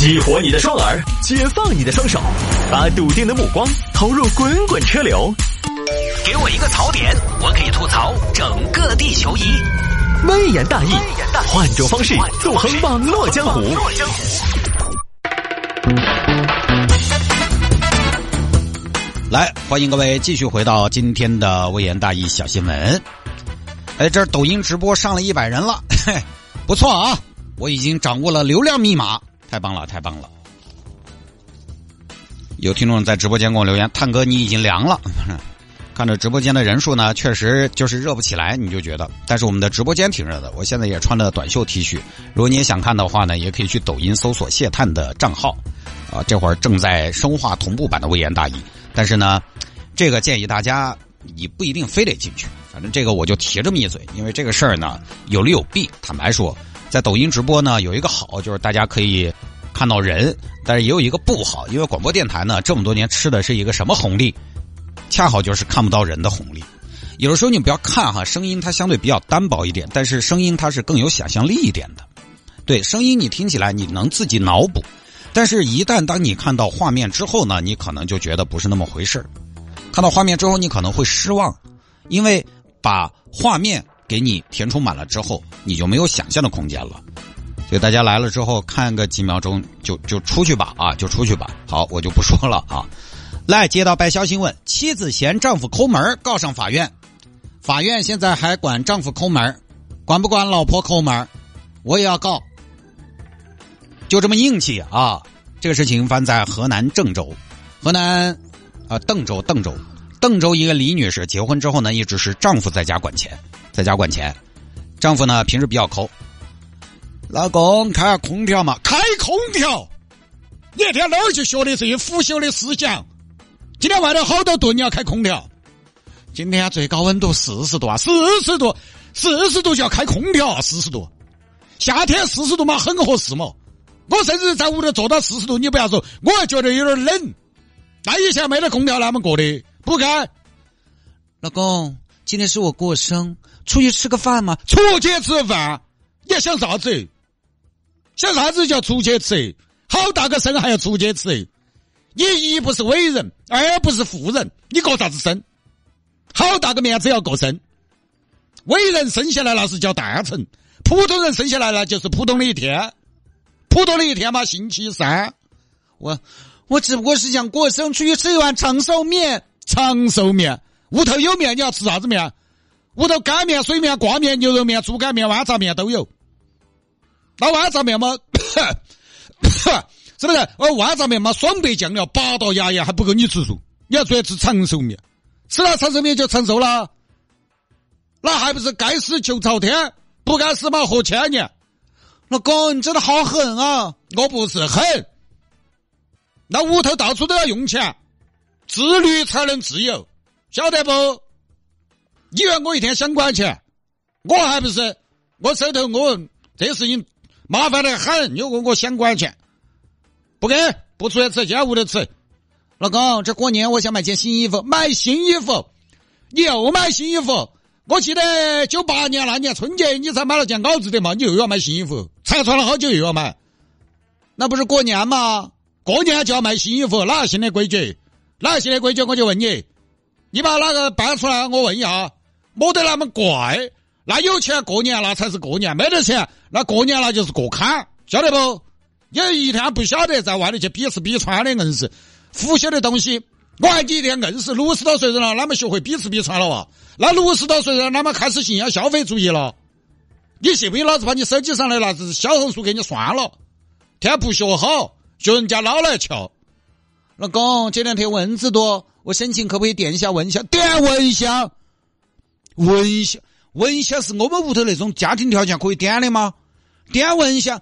激活你的双耳，解放你的双手，把笃定的目光投入滚滚车流。给我一个槽点，我可以吐槽整个地球仪。微言大义，换种方式纵横网络江湖。来，欢迎各位继续回到今天的微言大义小新闻。哎，这抖音直播上了一百人了，嘿，不错啊！我已经掌握了流量密码，太棒了，太棒了！有听众在直播间给我留言：“探哥，你已经凉了。”看着直播间的人数呢，确实就是热不起来，你就觉得。但是我们的直播间挺热的，我现在也穿了短袖 T 恤。如果你也想看的话呢，也可以去抖音搜索谢探的账号，啊，这会儿正在生化同步版的微言大义。但是呢，这个建议大家你不一定非得进去，反正这个我就提这么一嘴，因为这个事儿呢有利有弊。坦白说。在抖音直播呢，有一个好就是大家可以看到人，但是也有一个不好，因为广播电台呢这么多年吃的是一个什么红利？恰好就是看不到人的红利。有的时候你不要看哈，声音它相对比较单薄一点，但是声音它是更有想象力一点的。对，声音你听起来你能自己脑补，但是一旦当你看到画面之后呢，你可能就觉得不是那么回事看到画面之后，你可能会失望，因为把画面。给你填充满了之后，你就没有想象的空间了。就大家来了之后，看个几秒钟就就出去吧啊，就出去吧。好，我就不说了啊。来，接到白销新闻：妻子嫌丈夫抠门告上法院。法院现在还管丈夫抠门管不管老婆抠门我也要告。就这么硬气啊！这个事情发生在河南郑州，河南啊邓州邓州邓州一个李女士结婚之后呢，一直是丈夫在家管钱。在家管钱，丈夫呢平时比较抠。老公开下空调嘛，开空调。你那天哪儿去学的这些腐朽的思想？今天外头好多度，你要开空调。今天最高温度四十度啊，四十度，四十度就要开空调啊，四十度。夏天四十度嘛，很合适嘛。我甚至在屋头坐到四十度，你不要说，我还觉得有点冷。那以前没得空调，那么过的？不开。老公，今天是我过生。出去吃个饭嘛？出去吃饭，你想啥子？想啥子叫出去吃？好大个生还要出去吃？你一不是伟人，二不是富人，你过啥子生？好大个面子要过生？伟人生下来那是叫诞辰，普通人生下来那就是普通的一天，普通的一天嘛，星期三。我我只不过是想过生，出去吃一碗长寿面。长寿面，屋头有面，你要吃啥子面？屋头干面、水面、挂面、牛肉面、猪肝面、豌杂面都有。那豌杂面嘛，是不是？呃，豌杂面嘛，双倍酱料，八道牙牙还不够你吃住。你要专吃长寿面，吃了长寿面就长寿了。那还不是该死求朝天，不该死嘛活千年。老公，你真的好狠啊！我不是狠，那屋头到处都要用钱，自律才能自由，晓得不？你以为我一天想管钱？我还不是我手头我这事情麻烦的很。你问我想管钱，不给不出去吃，就在屋头吃。老公，这过年我想买件新衣服，买新衣服，你又买新衣服。我记得九八年那年春节你才买了件袄子的嘛，你又要买新衣服，才穿了好久又要买，那不是过年吗？过年就要买新衣服，哪个新的规矩？哪个新的规矩？我就问你，你把哪个搬出来？我问一下。没得那么怪，那有钱过年那才是过年，没得钱那过年那就是过坎，晓得不？有一天不晓得在外头去比吃比穿的硬是腐朽的东西。我还你一天硬是六十多岁人了，哪么学会比吃比穿了哇？那六十多岁人哪么开始信仰消费主义了？你信不信老子把你手机上的那只小红书给你删了？天不学好，学人家老来俏。老公，这两天蚊子多，我申请可不可以点一下蚊香？点蚊香。蚊香，蚊香是我们屋头那种家庭条件可以点的吗？点蚊香，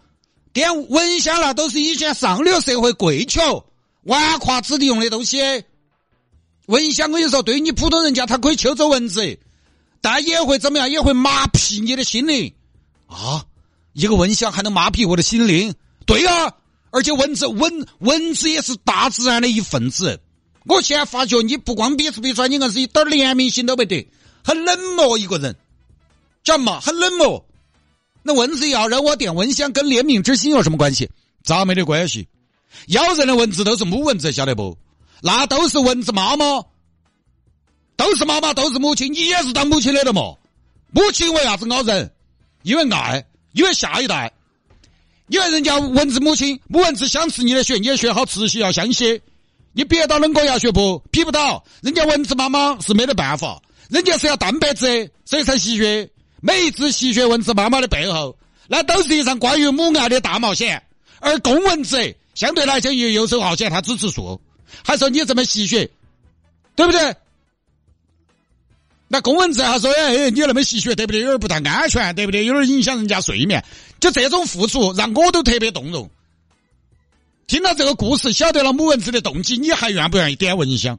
点蚊香那都是以前上流社会贵裘、纨绔子弟用的东西。蚊香，我跟你说，对于你普通人家，它可以抽走蚊子，但也会怎么样？也会麻痹你的心灵啊！一个蚊香还能麻痹我的心灵？对啊，而且蚊子蚊蚊子也是大自然的一份子。我现在发觉，你不光比吃比穿，你硬是一点怜悯心都没得。很冷漠一个人，叫嘛？很冷漠。那蚊子咬人，我点蚊香，跟怜悯之心有什么关系？咋没得关系？咬人的蚊子都是母蚊子，晓得不？那都是蚊子妈妈，都是妈妈，都是母亲，你也是当母亲的了嘛？母亲为啥子咬人？因为爱，因为下一代，因为人家蚊子母亲母蚊子想吃你的血，你的血好吃些要香些。你别到冷锅牙血不？劈不到，人家蚊子妈妈是没得办法，人家是要蛋白质，所以才吸血。每一只吸血蚊子妈妈的背后，那都是一场关于母爱的大冒险。而公蚊子相对来讲也游手好闲，它只吃素。还说你这么吸血，对不对？那公蚊子还说：“哎，你那么吸血，对不对？有点不太安全，对不对？有点影响人家睡眠。”就这种付出，让我都特别动容。听到这个故事，晓得了母蚊子的动机，你还愿不愿意点蚊香？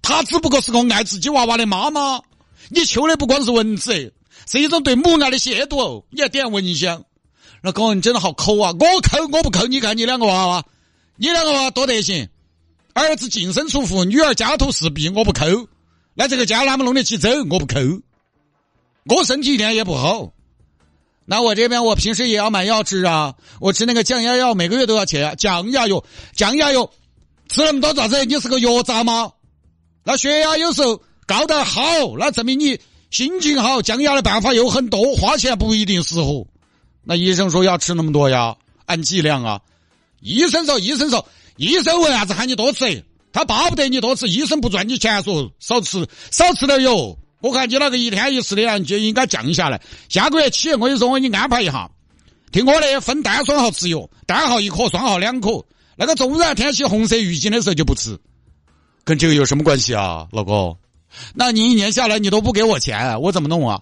他只不过是个爱自己娃娃的妈妈，你求的不光是蚊子，是一种对母爱的亵渎。你要点蚊香，那高人真的好抠啊！我抠，我不抠。你看你两个娃娃，你两个娃娃多得行。儿子净身出户，女儿家徒四壁，我不抠。那这个家哪么弄得起走？我不抠。我身体一点也不好。那我这边我平时也要买药吃啊，我吃那个降压药，每个月都要钱。降压药，降压药，吃那么多咋子？你是个药渣吗？那血压有时候高得好，那证明你心情好。降压的办法有很多，花钱不一定适合。那医生说要吃那么多呀，按剂量啊。医生说，医生说。医生为啥子喊你多吃？他巴不得你多吃，医生不赚你钱，说少吃少吃点油。我看你那个一天一次的啊，就应该降下来。下个月起，我跟你说，我给你安排一下。听我的，分单双号吃药，单号一颗，双号两颗。那个中然天气红色预警的时候就不吃。跟这个有什么关系啊，老公？那你一年下来你都不给我钱，我怎么弄啊？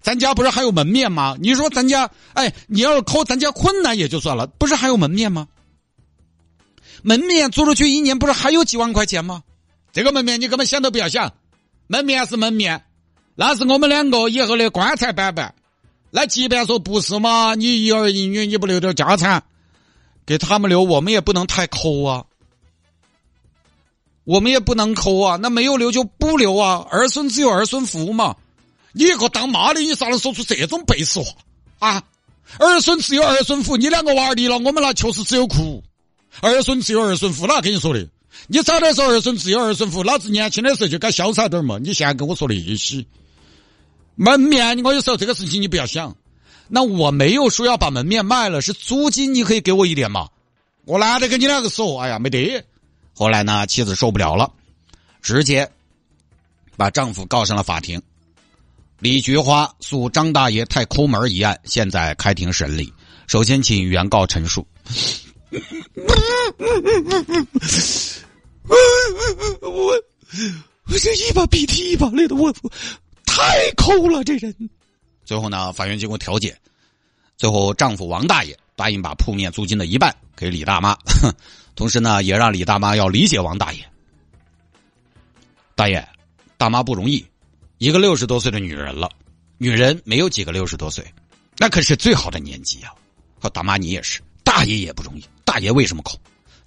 咱家不是还有门面吗？你说咱家，哎，你要是扣咱家困难也就算了，不是还有门面吗？门面租出去一年不是还有几万块钱吗？这个门面你根本想都不要想，门面是门面，那是我们两个以后的棺材板板。那即便说不是嘛，你一儿一女你不留点家产给他们留，我们也不能太抠啊，我们也不能抠啊。那没有留就不留啊，儿孙自有儿孙福嘛。你一个当妈的，你咋能说出这种背时话啊？儿孙自有儿孙福，你两个娃儿离了，我们那确实只有哭。儿孙自有儿孙福，哪跟你说的？你早点说儿孙自有儿孙福，老子年轻的时候就该潇洒点嘛！你现在跟我说那些门面，我有时候这个事情你不要想。那我没有说要把门面卖了，是租金你可以给我一点嘛？我懒得跟你两个说，哎呀，没得。后来呢，妻子受不了了，直接把丈夫告上了法庭。李菊花诉张大爷太抠门一案，现在开庭审理。首先，请原告陈述。我我这一把鼻涕一把泪的，我太抠了，这人。最后呢，法院经过调解，最后丈夫王大爷答应把铺面租金的一半给李大妈，同时呢，也让李大妈要理解王大爷。大爷，大妈不容易，一个六十多岁的女人了，女人没有几个六十多岁，那可是最好的年纪呀。和大妈你也是，大爷也不容易。大爷为什么抠？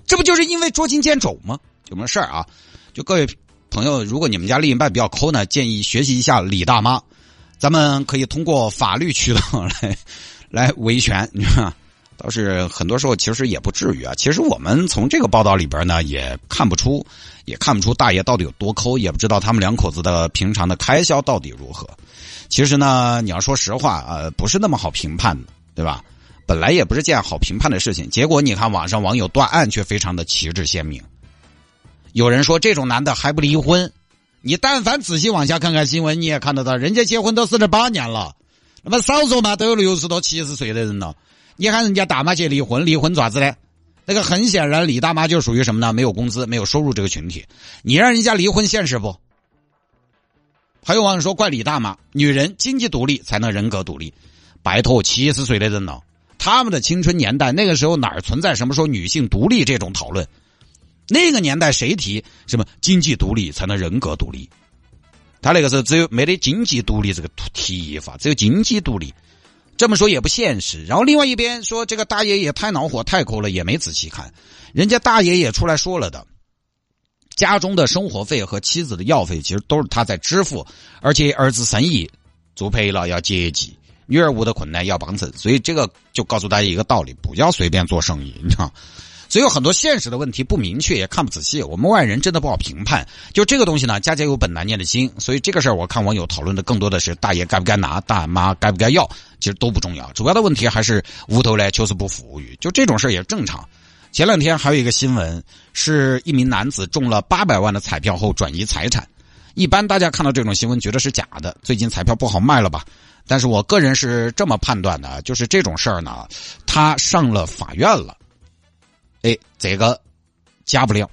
这不就是因为捉襟见肘吗？有什么事儿啊？就各位朋友，如果你们家另一半比较抠呢，建议学习一下李大妈，咱们可以通过法律渠道来来维权。你看，倒是很多时候其实也不至于啊。其实我们从这个报道里边呢，也看不出，也看不出大爷到底有多抠，也不知道他们两口子的平常的开销到底如何。其实呢，你要说实话啊，不是那么好评判的，对吧？本来也不是件好评判的事情，结果你看网上网友断案却非常的旗帜鲜明。有人说这种男的还不离婚，你但凡仔细往下看看新闻，你也看得到，人家结婚都四十八年了，那么少说嘛都有六十多、七十岁的人了。你喊人家大妈去离婚，离婚爪子嘞？那个很显然，李大妈就属于什么呢？没有工资、没有收入这个群体。你让人家离婚现实不？还有网友说怪李大妈，女人经济独立才能人格独立，拜托七十岁的人了。他们的青春年代，那个时候哪儿存在什么说女性独立这种讨论？那个年代谁提什么经济独立才能人格独立？他那个时候只有没得经济独立这个提法，只有经济独立。这么说也不现实。然后另外一边说这个大爷也太恼火太抠了，也没仔细看，人家大爷也出来说了的，家中的生活费和妻子的药费其实都是他在支付，而且儿子生意做赔了要接济。女儿屋的困难要帮衬，所以这个就告诉大家一个道理：不要随便做生意，你知道。所以有很多现实的问题不明确，也看不仔细，我们外人真的不好评判。就这个东西呢，家家有本难念的经，所以这个事儿我看网友讨论的更多的是大爷该不该拿，大妈该不该要，其实都不重要，主要的问题还是屋头来确实不富裕，就这种事儿也正常。前两天还有一个新闻，是一名男子中了八百万的彩票后转移财产。一般大家看到这种新闻觉得是假的，最近彩票不好卖了吧？但是我个人是这么判断的，就是这种事儿呢，他上了法院了。哎，这个加不了，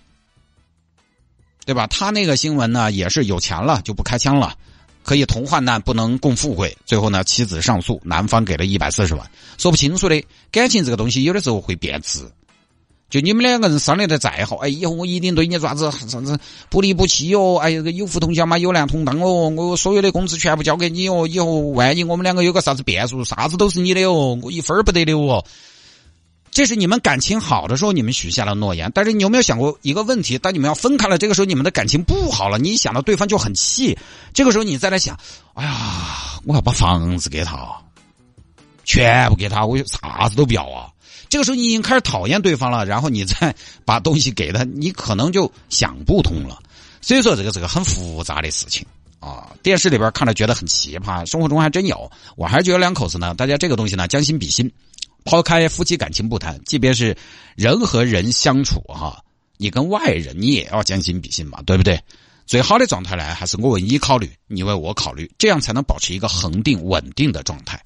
对吧？他那个新闻呢，也是有钱了就不开枪了，可以同患难，不能共富贵。最后呢，妻子上诉，男方给了一百四十万，说不清楚的。感情这个东西有的时候会变质，就你们两个人商量的再好，哎，以后我一定对你啥子啥子不离不弃哦，哎，有福同享嘛，有难同当哦，我所有的工资全部交给你哦，以后万一我们两个有个啥子变数，啥子都是你的哦，我一分不得留哦。这是你们感情好的时候，你们许下了诺言。但是你有没有想过一个问题？当你们要分开了，这个时候你们的感情不好了，你一想到对方就很气。这个时候你再来想，哎呀，我要把房子给他，全部给他，我啥子都不要啊。这个时候你已经开始讨厌对方了，然后你再把东西给他，你可能就想不通了。所以说，这个是个很复杂的事情啊。电视里边看着觉得很奇葩，生活中还真有。我还是觉得两口子呢，大家这个东西呢，将心比心。抛开夫妻感情不谈，即便是人和人相处哈，你跟外人你也要将心比心嘛，对不对？最好的状态呢，还是我为你考虑，你为我考虑，这样才能保持一个恒定稳定的状态。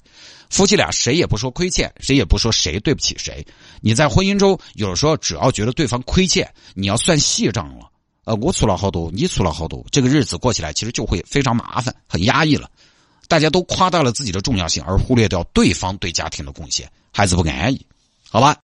夫妻俩谁也不说亏欠，谁也不说谁对不起谁。你在婚姻中，有的时候只要觉得对方亏欠，你要算细账了。呃，我出了好多，你出了好多，这个日子过起来其实就会非常麻烦，很压抑了。大家都夸大了自己的重要性，而忽略掉对方对家庭的贡献。还是不安逸，好吧。